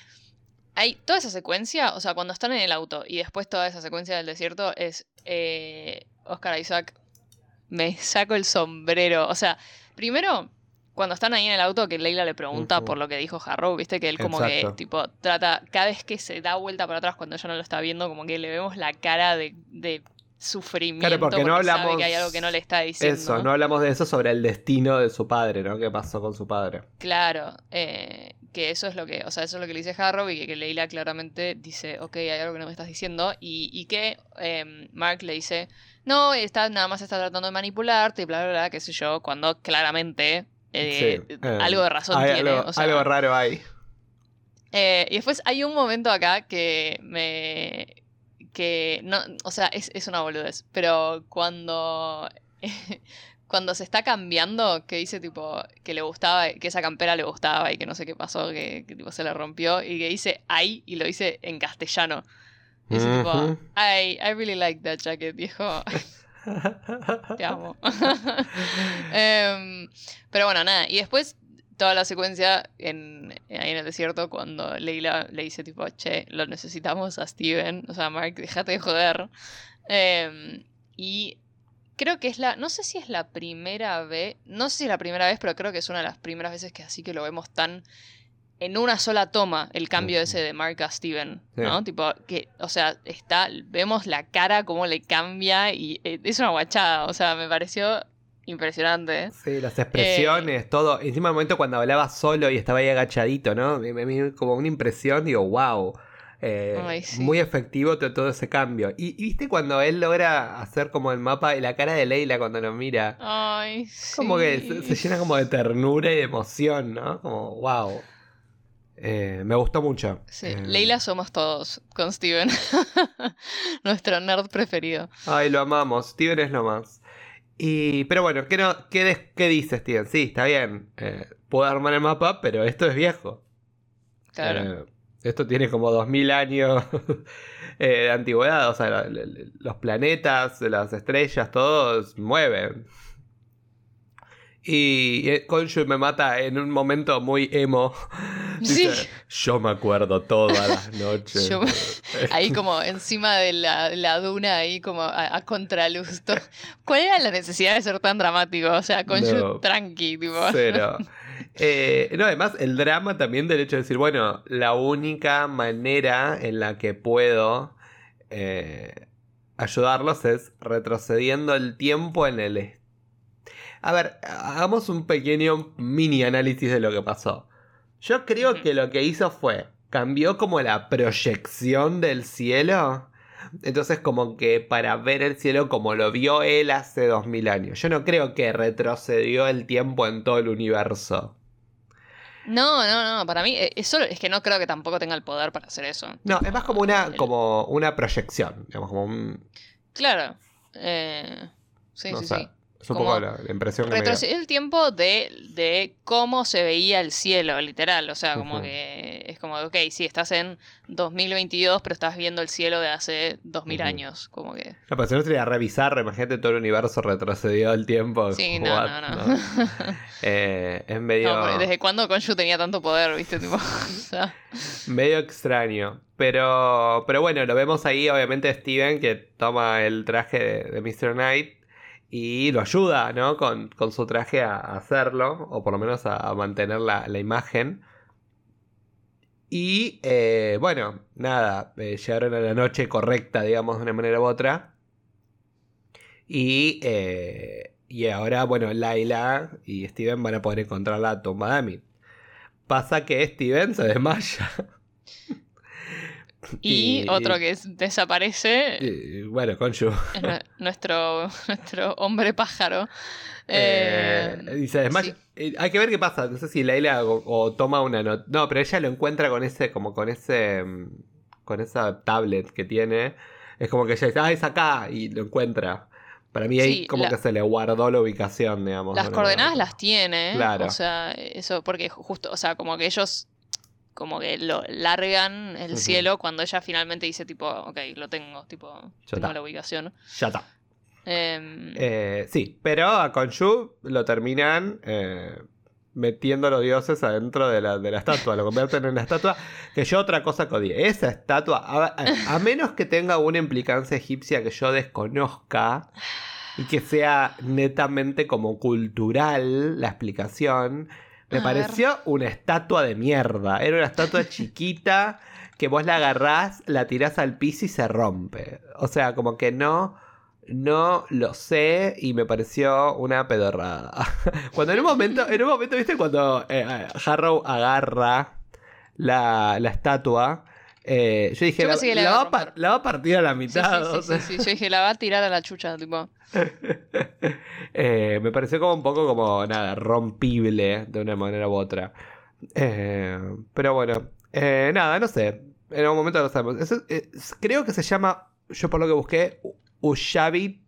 Hay toda esa secuencia, o sea, cuando están en el auto y después toda esa secuencia del desierto es eh, Oscar Isaac. Me saco el sombrero. O sea, primero, cuando están ahí en el auto, que Leila le pregunta por lo que dijo Harrow, viste que él como que, tipo, trata, cada vez que se da vuelta para atrás cuando ella no lo está viendo, como que le vemos la cara de, de sufrimiento. Claro, porque no sabe hablamos- que hay algo que no le está diciendo. Eso, no hablamos de eso sobre el destino de su padre, ¿no? ¿Qué pasó con su padre? Claro, eh, que eso es lo que, o sea, eso es lo que le dice Harrow y que, que Leila claramente dice, ok, hay algo que no me estás diciendo, y, y que em, Mark le dice, no, está, nada más está tratando de manipularte y bla, bla, bla, qué sé yo, cuando claramente eh, Sí, eh, algo de razón Hay tiene. algo, o sea, algo raro hay. eh, y después hay un momento acá que me. que no. O sea, es, es una boludez. Pero cuando. cuando se está cambiando, que dice tipo que le gustaba, que esa campera le gustaba y que no sé qué pasó, que, que, tipo se le rompió, y que dice ay, y lo dice en castellano. Y dice tipo, Ujú. I, really like that jacket, viejo. Te amo. Em, pero bueno, nada. Y después toda la secuencia en, ahí en el desierto cuando Leila le dice tipo, che, lo necesitamos a Steven. O sea, Mark, déjate de joder. Em, y creo que es la, no sé si es la primera vez, no sé si es la primera vez, pero creo que es una de las primeras veces que así que lo vemos tan en una sola toma el cambio ese de Mark a Steven, Sí. ¿no? Tipo, que, o sea, está, vemos la cara, cómo le cambia y eh, es una guachada, o sea, me pareció impresionante. Sí, las expresiones, todo. Encima el momento cuando hablaba solo y estaba ahí agachadito, ¿no? Me, me- me- como una impresión, digo, wow. Eh, Ay, sí. Muy efectivo to- todo ese cambio. Y, y viste cuando él logra hacer como el mapa y la cara de Leila cuando lo mira. Ay, sí. Como que se, se llena como de ternura y de emoción, ¿no? Como, wow. Eh, me gustó mucho. Sí, Eh, Leila somos todos con Steven. Nuestro nerd preferido. Ay, lo amamos. Steven es lo más. Y, pero bueno, ¿qué, no, qué, des- qué dice Steven? Sí, está bien. Puedo armar el mapa, pero esto es viejo. Claro. Eh, esto tiene como 2000 años eh, de antigüedad. O sea, los planetas, las estrellas, todos mueven. Y eh, Konshu me mata en un momento muy emo. Dice, Sí. Yo me acuerdo todas las noches. Yo- Ahí como encima de la, la duna, ahí como a, a contraluz. ¿Cuál era la necesidad de ser tan dramático? O sea, No. tranqui, tipo. Cero. Eh, no, además, el drama también del hecho de decir, bueno, la única manera en la que puedo eh, ayudarlos es retrocediendo el tiempo en el... A ver, hagamos un pequeño mini análisis de lo que pasó. Yo creo que lo que hizo fue, cambió como la proyección del cielo. Entonces como que para ver el cielo como lo vio él hace 2000 años. Yo no creo que retrocedió el tiempo en todo el universo. No, no, no. Para mí, eh, eso es que no creo que tampoco tenga el poder para hacer eso. No, es más como una, El- como una proyección. Digamos, como un... Claro. Eh, sí, no sí, sé. sí. Es un Como poco la, la impresión que me dio. Retrocedió el tiempo de, de cómo se veía el cielo, literal. O sea, como que es como, ok, sí, estás en 2022, pero estás viendo el cielo de hace 2000 Ujú. años. Como que. No, pero si no sería revisar, imagínate todo el universo retrocedió el tiempo. Sí, no, What? no, no. Eh, es medio... No, ¿Desde cuándo Konshu tenía tanto poder, viste? Tipo, o sea, Medio extraño. Pero, pero bueno, lo vemos ahí, obviamente, Steven, que toma el traje de, de Mr. Knight y lo ayuda, ¿no? Con, con su traje a, hacerlo, o por lo menos a, a mantener la, la imagen. Y eh, bueno, nada, eh, llegaron a la noche correcta, digamos, de una manera u otra. Y, eh, y ahora, bueno, Laila y Steven van a poder encontrar la tumba de Amit. Pasa que Steven se desmaya. y, otro que es- desaparece y, bueno, nue- nuestro, nuestro hombre pájaro. Eh, Eh, y se desmaya. sí. Eh, hay que ver qué pasa. No sé si Laila o, o toma una nota. No, pero ella lo encuentra con ese, como con ese. mm, Con esa tablet que tiene. Es como que ella dice, ah, es acá. Y lo encuentra. Para mí ahí Sí, como la- que se le guardó la ubicación, digamos. Las coordenadas manera. las tiene. Claro. O sea, eso porque justo, o sea, como que ellos como que lo largan el cielo cuando ella finalmente dice tipo, ok, lo tengo, tipo, tengo está. la ubicación. Ya está. Em, Eh, sí, pero a Konshu lo terminan eh, metiendo los dioses adentro de la, de la estatua, lo convierten en la estatua. Que yo otra cosa que esa estatua, a, a- a menos que tenga una implicancia egipcia que yo desconozca y que sea netamente como cultural la explicación, me A pareció una estatua de mierda. Era una estatua chiquita que vos la agarrás, la tirás al piso y se rompe. O sea, como que no... No lo sé y me pareció una pedorrada. Cuando en un momento, en un momento, ¿viste? Cuando eh, Harrow agarra la, la estatua, eh, yo dije, Yo la, que va a par- romper. la va a partir a la sí, mitad. sí, o sí, sea. sí, sí. Yo dije, la va a tirar a la chucha, tipo. Eh, me pareció como un poco como nada, rompible de una manera u otra. Eh, pero bueno, nada, no sé. En algún momento lo sabemos. Eso, creo que se llama, yo por lo que busqué, U- Ushabti.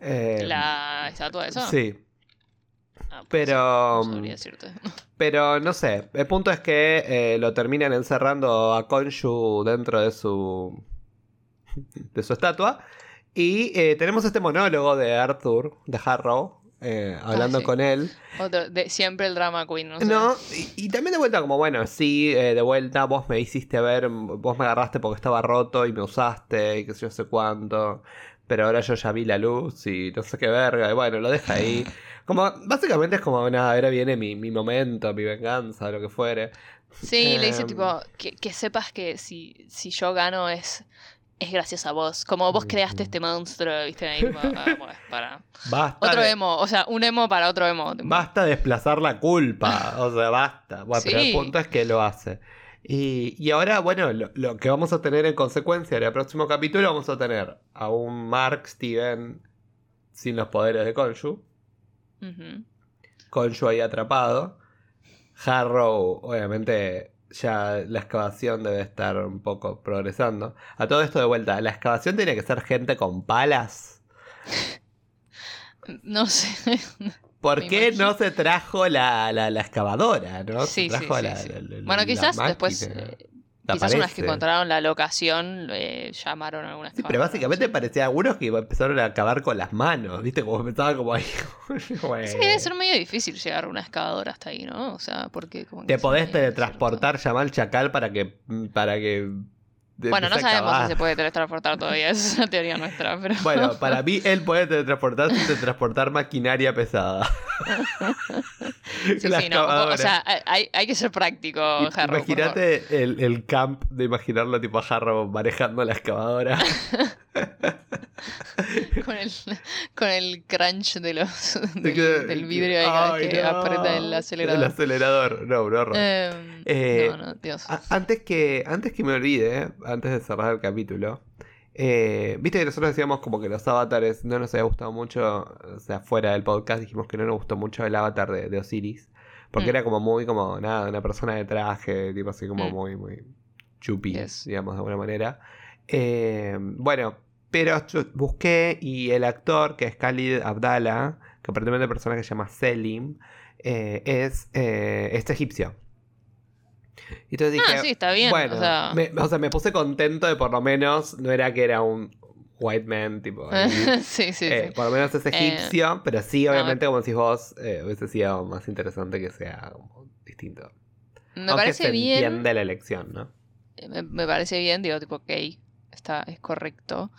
La estatua esa. Sí, Ah, pues, pero. no decirte. Pero no sé. El punto es que eh, lo terminan encerrando a Konshu dentro de su. de su estatua. Y eh, tenemos este monólogo de Arthur, de Harrow, eh, hablando sí. con él. Otro, de, siempre el drama queen, no. No, y, y también de vuelta, como bueno, sí, eh, de vuelta, vos me hiciste ver, vos me agarraste porque estaba roto y me usaste y qué sé yo sé cuánto. Pero ahora yo ya vi la luz y no sé qué verga, y bueno, lo deja ahí. Como, básicamente es como, nada, ahora viene mi, mi momento, mi venganza, lo que fuere. Sí, le dice Em. tipo, que, que sepas que si, si yo gano es, es gracias a vos. Como vos creaste este monstruo, viste, ahí tipo, ah, bueno, para. Basta, Otro de, emo, o sea, un emo para otro emo. tipo. basta desplazar la culpa, o sea, basta. Bueno, pero el punto es que lo hace. Y, y ahora, bueno, lo, lo que vamos a tener en consecuencia en el próximo capítulo, vamos a tener a un Mark Steven sin los poderes de Konshu. Ujú. Konshu ahí atrapado. Harrow, obviamente, ya la excavación debe estar un poco progresando. A todo esto de vuelta, la excavación tiene que ser gente con palas. No sé. ¿Por qué imagino. no se trajo la, la, la excavadora? ¿no? Sí, se sí, trajo sí, la- Bueno, quizás máquina. después, Quizás una vez que Aparece. encontraron la locación, eh, llamaron a alguna Sí, pero básicamente parecía algunos que empezaron a acabar con las manos, ¿viste? Como empezaban como ahí. Sí, debe ser medio difícil llegar a una excavadora hasta ahí, ¿no? O sea, porque como Te podés teletransportar, llamar al chacal para que. para que. Bueno, no sabemos si se puede teletransportar todavía, esa es una teoría nuestra, pero... Bueno, para mí él puede teletransportarse y teletransportar maquinaria pesada. Sí, La sí, no, o sea, hay, hay que ser práctico, favor. Imagínate el, el camp de imaginarlo tipo a Harrow manejando la excavadora. Con el, con el crunch de los, del, del vidrio ahí cada vez que no. aprieta el acelerador. El acelerador, no, un horror. Em, Eh, no, no, Dios. A- Antes que, antes que me olvide, antes de cerrar el capítulo, eh, viste que nosotros decíamos como que los avatares no nos había gustado mucho, o sea, fuera del podcast dijimos que no nos gustó mucho el avatar de, de Osiris, porque Mm. era como muy, como nada, una persona de traje, tipo así como Mm. muy, muy chupi, Yes. digamos de alguna manera. Eh, bueno, pero yo busqué y el actor, que es Khalid Abdallah, que aparentemente el personaje se llama Selim, eh, es, eh, es egipcio. Y entonces dije, ah, sí, está bien. bueno, o sea, me, o sea, me puse contento de por lo menos, no era que era un white man, tipo. ahí. sí, sí, Eh, sí. por lo menos es egipcio, pero sí, no, obviamente, como decís vos, eh, hubiese sido más interesante que sea como distinto. Me Aunque parece se bien. entiende la elección, ¿no? Me, me parece bien, digo, tipo, ok, está, es correcto.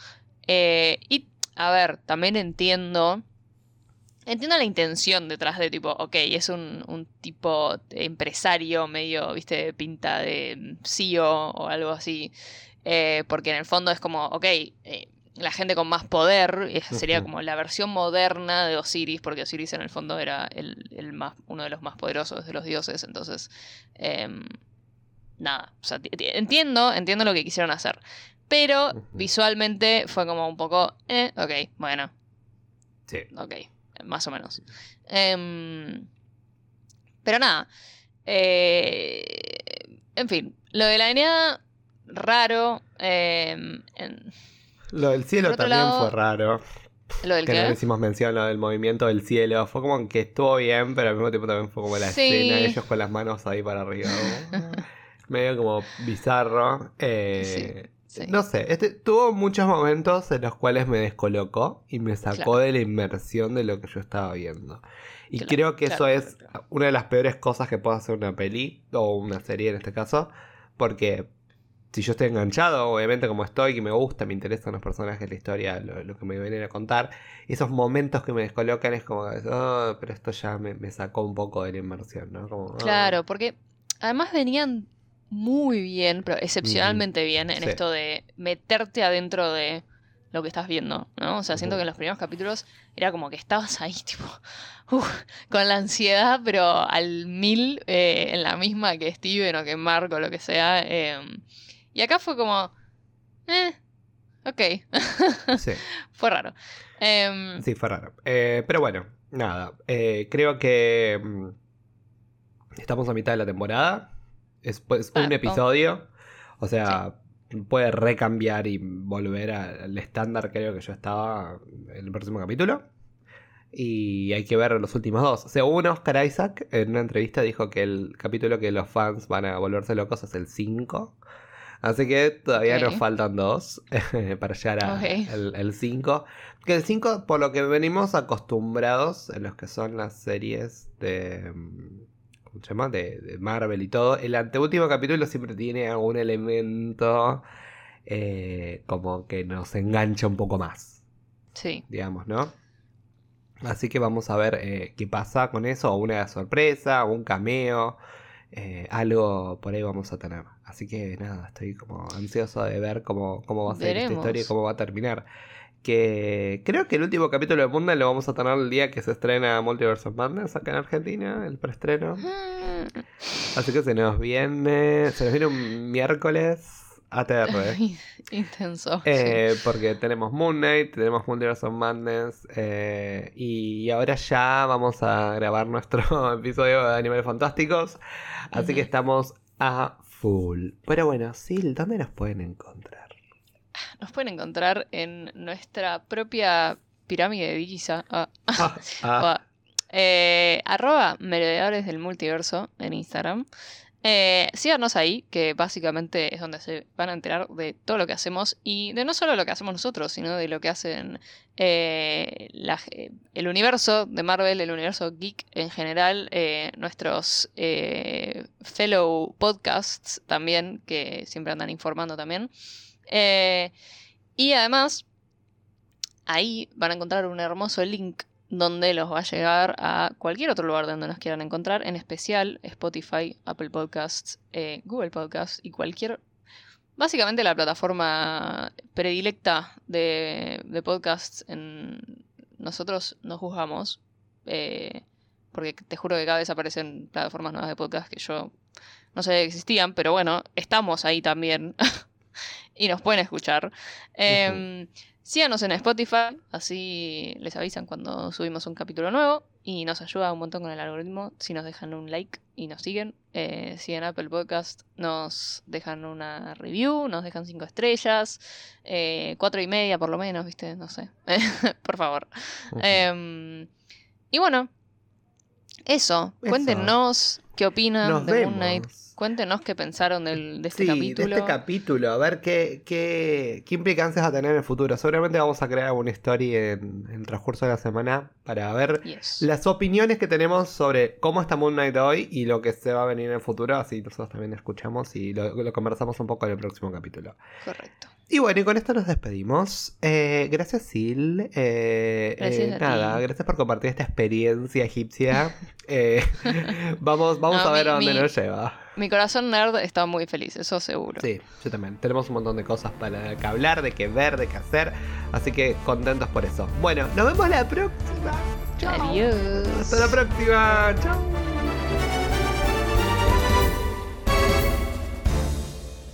Eh, y, a ver, también entiendo. Entiendo la intención detrás de tipo, ok, es un, un tipo empresario medio, viste, pinta de CEO o algo así. Eh, porque en el fondo es como, ok, eh, la gente con más poder eh, sería como la versión moderna de Osiris, porque Osiris en el fondo era el, el más, uno de los más poderosos de los dioses. Entonces, em, nada, o sea, ti- ti- entiendo, entiendo lo que quisieron hacer. Pero visualmente fue como un poco, eh, ok, bueno, Sí. ok, más o menos. Em, pero nada, eh, en fin, lo de la Enea, raro. em, en- Lo del cielo también lado, fue raro. lo del Que no le hicimos mención lo del movimiento del cielo. Fue como que estuvo bien, pero al mismo tiempo también fue como la Sí. escena ellos con las manos ahí para arriba. medio como bizarro. Eh, Sí, sí. No sé, este, tuvo muchos momentos en los cuales me descolocó y me sacó Claro. de la inmersión de lo que yo estaba viendo. Y Claro, creo que claro, eso es una de las peores cosas que puede hacer una peli o una serie en este caso, porque si yo estoy enganchado, obviamente como estoy, que me gusta, me interesan los personajes, la historia, lo, lo que me vienen a contar, esos momentos que me descolocan es como, oh, pero esto ya me, me sacó un poco de la inmersión, ¿no? Como, oh. Claro, porque además venían muy bien, pero excepcionalmente bien en Sí. esto de meterte adentro de lo que estás viendo, ¿no? O sea, siento que en los primeros capítulos era como que estabas ahí, tipo, uf, con la ansiedad, pero al mil, eh, en la misma que Steven o que Mark o lo que sea. eh, y acá fue como, eh, ok, Sí. fue raro. Em, Sí, fue raro. Eh, pero bueno, nada. eh, creo que mm, estamos a mitad de la temporada. Es un episodio. O sea, puede recambiar y volver al estándar creo que yo estaba en el próximo capítulo. Y hay que ver los últimos dos. Según Oscar Isaac, en una entrevista dijo que el capítulo que los fans van a volverse locos es el 5. Así que todavía nos faltan dos para llegar al al 5. Que el 5, por lo que venimos acostumbrados en los que son las series de. ¿Cómo se llama? De, de Marvel y todo. El anteúltimo capítulo siempre tiene algún elemento eh, como que nos engancha un poco más. Sí. digamos, ¿no? Así que vamos a ver eh, qué pasa con eso, o una sorpresa, un cameo, eh, algo por ahí vamos a tener. Así que nada, estoy como ansioso de ver cómo, cómo va a ser esta historia y cómo va a terminar. Que creo que el último capítulo de Knight lo vamos a tener el día que se estrena Multiverse of Madness acá en Argentina, el preestreno. Mm. Así que se nos viene, se nos viene un miércoles ATR. Intenso. Eh, porque tenemos Moon Knight, tenemos Multiverse of Madness eh, y ahora ya vamos a grabar nuestro episodio de Animales Fantásticos. Así que estamos a full. Pero bueno, Sil, ¿dónde nos pueden encontrar? Nos pueden encontrar en nuestra propia pirámide de Giza. ah, Ah, ah, eh, arroba merodeadores del multiverso en Instagram. Eh, síganos ahí, que básicamente es donde se van a enterar de todo lo que hacemos y de no solo lo que hacemos nosotros, sino de lo que hacen eh, la- el universo de Marvel, el universo geek en general, eh, nuestros fellow podcasts también, que siempre andan informando también. Eh, y además, ahí van a encontrar un hermoso link donde los va a llegar a cualquier otro lugar donde nos quieran encontrar, en especial Spotify, Apple Podcasts, eh, Google Podcasts y cualquier... Básicamente la plataforma predilecta de, podcasts. Nosotros no juzgamos, eh, porque te juro que cada vez aparecen plataformas nuevas de podcast que yo no sabía que existían, pero bueno, estamos ahí también y nos pueden escuchar. Em, Síganos en Spotify, así les avisan cuando subimos un capítulo nuevo y nos ayuda un montón con el algoritmo si nos dejan un like y nos siguen. Eh, si en Apple Podcast nos dejan una review, nos dejan cinco estrellas, eh, cuatro y media por lo menos, ¿viste? No sé. por favor. Em, y bueno, eso. Eso. Cuéntenos qué opinan Nos de Moon Knight. Cuéntenos qué pensaron del- de este Sí, capítulo. de este capítulo, a ver qué, qué, qué implicancias va a tener en el futuro. Seguramente vamos a crear una historia en, en el transcurso de la semana para ver Yes. las opiniones que tenemos sobre cómo está Moon Knight hoy y lo que se va a venir en el futuro. Así nosotros también escuchamos y lo, lo conversamos un poco en el próximo capítulo. Correcto. Y bueno, y con esto nos despedimos. Eh, gracias, Sil. Eh, Gracias eh, nada, ti. gracias por compartir esta experiencia egipcia. Vamos vamos No, a ver mi- a dónde mi- nos lleva. Mi corazón nerd está muy feliz, eso seguro. Sí, yo también. Tenemos un montón de cosas para que hablar, de que ver, de que hacer. Así que contentos por eso. Bueno, nos vemos la próxima. Chao. Adiós. Hasta la próxima. Chao.